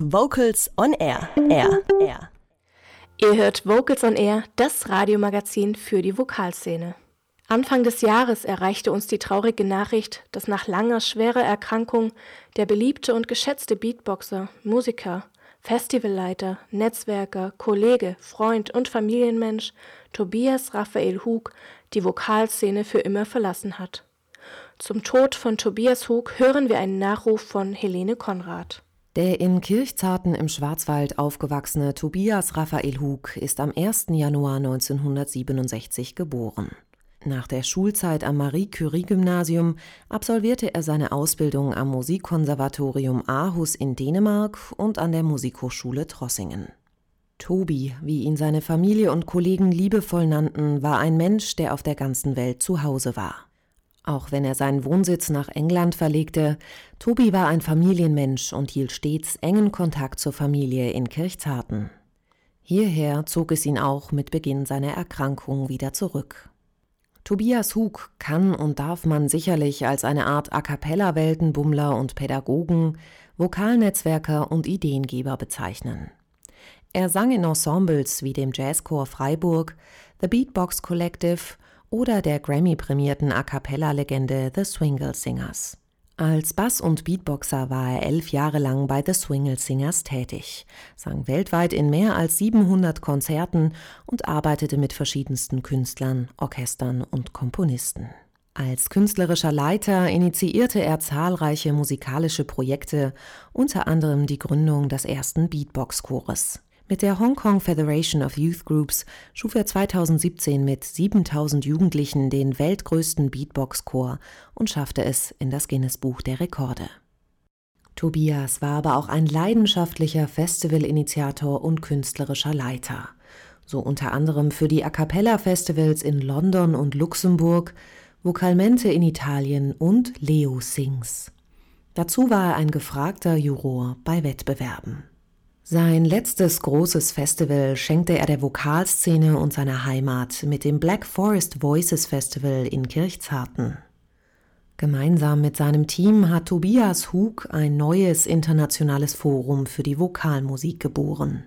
Vocals on Air. Air. Air. Ihr hört Vocals on Air, das Radiomagazin für die Vokalszene. Anfang des Jahres erreichte uns die traurige Nachricht, dass nach langer schwerer Erkrankung der beliebte und geschätzte Beatboxer, Musiker, Festivalleiter, Netzwerker, Kollege, Freund und Familienmensch Tobias Raphael Hug die Vokalszene für immer verlassen hat. Zum Tod von Tobias Hug hören wir einen Nachruf von Helene Konrad. Der in Kirchzarten im Schwarzwald aufgewachsene Tobias Raphael Hug ist am 1. Januar 1967 geboren. Nach der Schulzeit am Marie-Curie-Gymnasium absolvierte er seine Ausbildung am Musikkonservatorium Aarhus in Dänemark und an der Musikhochschule Trossingen. Tobi, wie ihn seine Familie und Kollegen liebevoll nannten, war ein Mensch, der auf der ganzen Welt zu Hause war. Auch wenn er seinen Wohnsitz nach England verlegte, Tobi war ein Familienmensch und hielt stets engen Kontakt zur Familie in Kirchzarten. Hierher zog es ihn auch mit Beginn seiner Erkrankung wieder zurück. Tobias Hug kann und darf man sicherlich als eine Art A cappella Weltenbummler und Pädagogen, Vokalnetzwerker und Ideengeber bezeichnen. Er sang in Ensembles wie dem Jazzchor Freiburg, The Beatbox Collective oder der Grammy-prämierten A cappella-Legende The Swingle Singers. Als Bass- und Beatboxer war er elf Jahre lang bei The Swingle Singers tätig, sang weltweit in mehr als 700 Konzerten und arbeitete mit verschiedensten Künstlern, Orchestern und Komponisten. Als künstlerischer Leiter initiierte er zahlreiche musikalische Projekte, unter anderem die Gründung des ersten Beatbox-Chores. Mit der Hong Kong Federation of Youth Groups schuf er 2017 mit 7000 Jugendlichen den weltgrößten Beatbox-Chor und schaffte es in das Guinness-Buch der Rekorde. Tobias war aber auch ein leidenschaftlicher Festivalinitiator und künstlerischer Leiter. So unter anderem für die A Cappella Festivals in London und Luxemburg, Vocalmente in Italien und Leo Sings. Dazu war er ein gefragter Juror bei Wettbewerben. Sein letztes großes Festival schenkte er der Vokalszene und seiner Heimat mit dem Black Forest Voices Festival in Kirchzarten. Gemeinsam mit seinem Team hat Tobias Hug ein neues internationales Forum für die Vokalmusik geboren.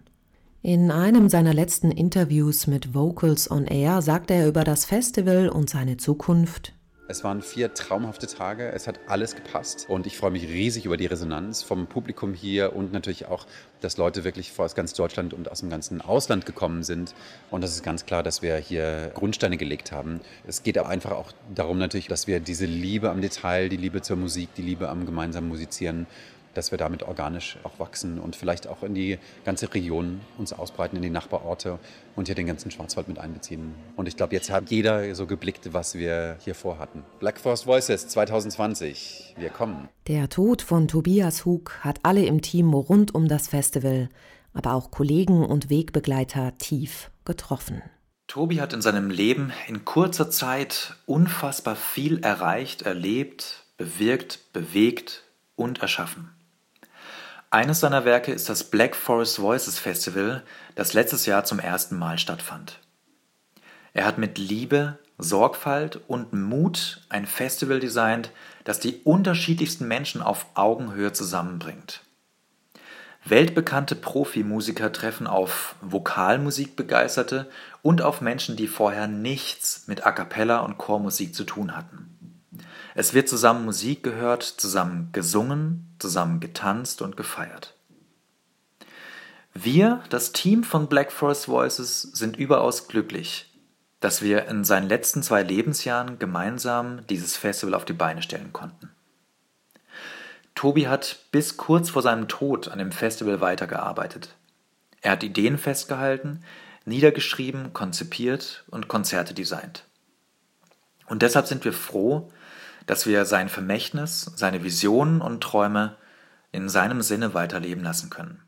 In einem seiner letzten Interviews mit Vocals on Air sagte er über das Festival und seine Zukunft es waren vier traumhafte Tage. Es hat alles gepasst. Und ich freue mich riesig über die Resonanz vom Publikum hier und natürlich auch, dass Leute wirklich aus ganz Deutschland und aus dem ganzen Ausland gekommen sind. Und das ist ganz klar, dass wir hier Grundsteine gelegt haben. Es geht aber einfach auch darum natürlich, dass wir diese Liebe am Detail, die Liebe zur Musik, die Liebe am gemeinsamen Musizieren dass wir damit organisch auch wachsen und vielleicht auch in die ganze Region uns ausbreiten, in die Nachbarorte und hier den ganzen Schwarzwald mit einbeziehen. Und ich glaube, jetzt hat jeder so geblickt, was wir hier vorhatten. Black Forest Voices 2020, wir kommen. Der Tod von Tobias Hug hat alle im Team rund um das Festival, aber auch Kollegen und Wegbegleiter tief getroffen. Tobi hat in seinem Leben in kurzer Zeit unfassbar viel erreicht, erlebt, bewirkt, bewegt und erschaffen. Eines seiner Werke ist das Black Forest Voices Festival, das letztes Jahr zum ersten Mal stattfand. Er hat mit Liebe, Sorgfalt und Mut ein Festival designt, das die unterschiedlichsten Menschen auf Augenhöhe zusammenbringt. Weltbekannte Profimusiker treffen auf Vokalmusikbegeisterte und auf Menschen, die vorher nichts mit A cappella und Chormusik zu tun hatten. Es wird zusammen Musik gehört, zusammen gesungen, zusammen getanzt und gefeiert. Wir, das Team von Black Forest Voices, sind überaus glücklich, dass wir in seinen letzten zwei Lebensjahren gemeinsam dieses Festival auf die Beine stellen konnten. Tobi hat bis kurz vor seinem Tod an dem Festival weitergearbeitet. Er hat Ideen festgehalten, niedergeschrieben, konzipiert und Konzerte designt. Und deshalb sind wir froh, dass wir sein Vermächtnis, seine Visionen und Träume in seinem Sinne weiterleben lassen können.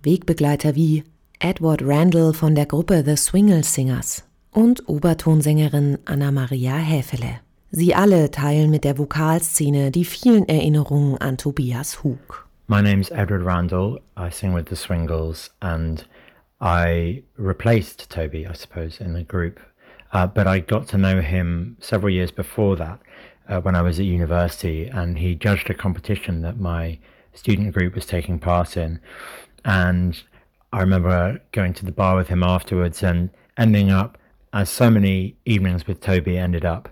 Wegbegleiter wie Edward Randall von der Gruppe The Swingle Singers und Obertonsängerin Anna-Maria Häfele. Sie alle teilen mit der Vokalszene die vielen Erinnerungen an Tobias Hug. My name is Edward Randall. I sing with the Swingles and I replaced Toby, I suppose, in the group Uh, but I got to know him several years before that uh, when I was at university, and he judged a competition that my student group was taking part in. And I remember going to the bar with him afterwards and ending up, as so many evenings with Toby ended up,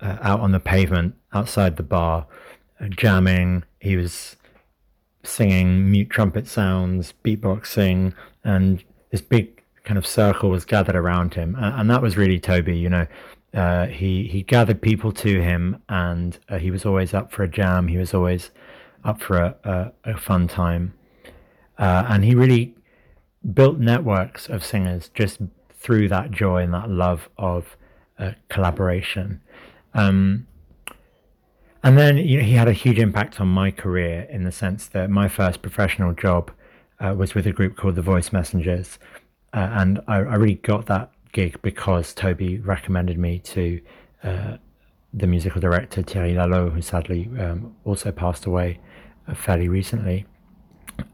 uh, out on the pavement outside the bar, uh, jamming. He was singing mute trumpet sounds, beatboxing, and this big kind of circle was gathered around him. And, and that was really Toby, you know. Uh, he he gathered people to him, and uh, he was always up for a jam. He was always up for a, a, a fun time, uh, and he really built networks of singers just through that joy and that love of uh, collaboration. Um, and then you know, he had a huge impact on my career in the sense that my first professional job uh, was with a group called the Voice Messengers, uh, and I, I, really got that gig because Toby recommended me to uh, the musical director Thierry Lalo, who sadly um, also passed away uh, fairly recently.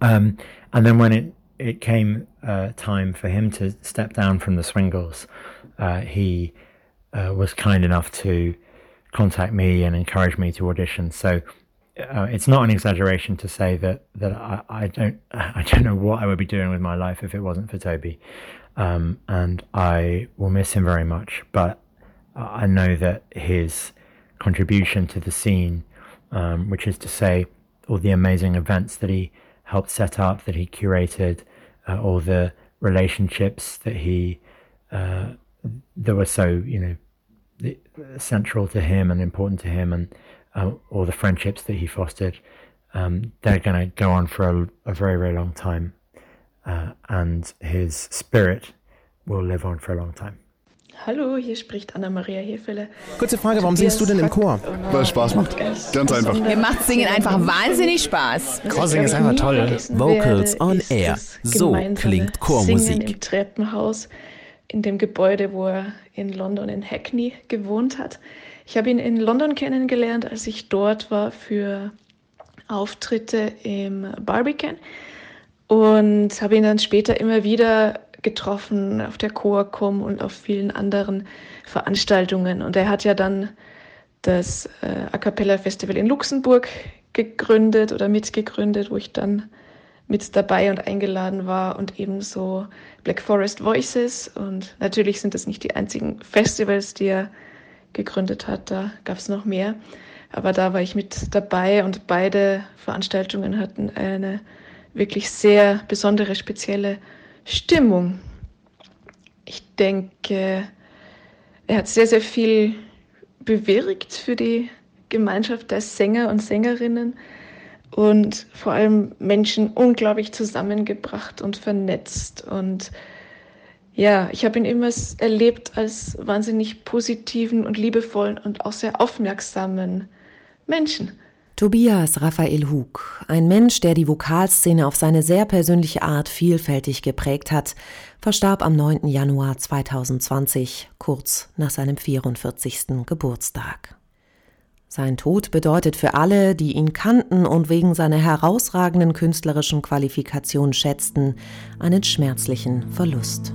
Um, and then when it it came uh, time for him to step down from the Swingles, uh, he uh, was kind enough to contact me and encourage me to audition. So uh, it's not an exaggeration to say that that I, I, don't I don't know what I would be doing with my life if it wasn't for Toby, um, and I will miss him very much. But I know that his contribution to the scene, um, which is to say, all the amazing events that he helped set up, that he curated, uh, all the relationships that he uh, that were so you know central to him and important to him, and uh, all the friendships that he fostered. Um, they're going to go on for a, a, very very long time, uh, and his spirit will live on for a long time. Hallo, hier spricht Anna-Maria Hefele. Kurze Frage, warum singst du denn im Chor? Weil es Spaß macht. Ganz einfach. Mir macht Singen einfach wahnsinnig Spaß. Chorsingen ist einfach toll. Vocals on Air. So klingt Chormusik. Singen im Treppenhaus in dem Gebäude, wo er in London in Hackney gewohnt hat. Ich habe ihn in London kennengelernt, als ich dort war für Auftritte im Barbican und habe ihn dann später immer wieder getroffen auf der Coacom und auf vielen anderen Veranstaltungen. Und er hat ja dann das äh, A Cappella Festival in Luxemburg gegründet oder mitgegründet, wo ich dann mit dabei und eingeladen war und ebenso Black Forest Voices. Und natürlich sind das nicht die einzigen Festivals, die er gegründet hat, da gab es noch mehr. Aber da war ich mit dabei und beide Veranstaltungen hatten eine wirklich sehr besondere, spezielle Stimmung. Ich denke, er hat sehr, sehr viel bewirkt für die Gemeinschaft der Sänger und Sängerinnen und vor allem Menschen unglaublich zusammengebracht und vernetzt. Und ja, ich habe ihn immer erlebt als wahnsinnig positiven und liebevollen und auch sehr aufmerksamen Menschen. Tobias Raphael Hug, ein Mensch, der die Vokalszene auf seine sehr persönliche Art vielfältig geprägt hat, verstarb am 9. Januar 2020, kurz nach seinem 44. Geburtstag. Sein Tod bedeutet für alle, die ihn kannten und wegen seiner herausragenden künstlerischen Qualifikation schätzten, einen schmerzlichen Verlust.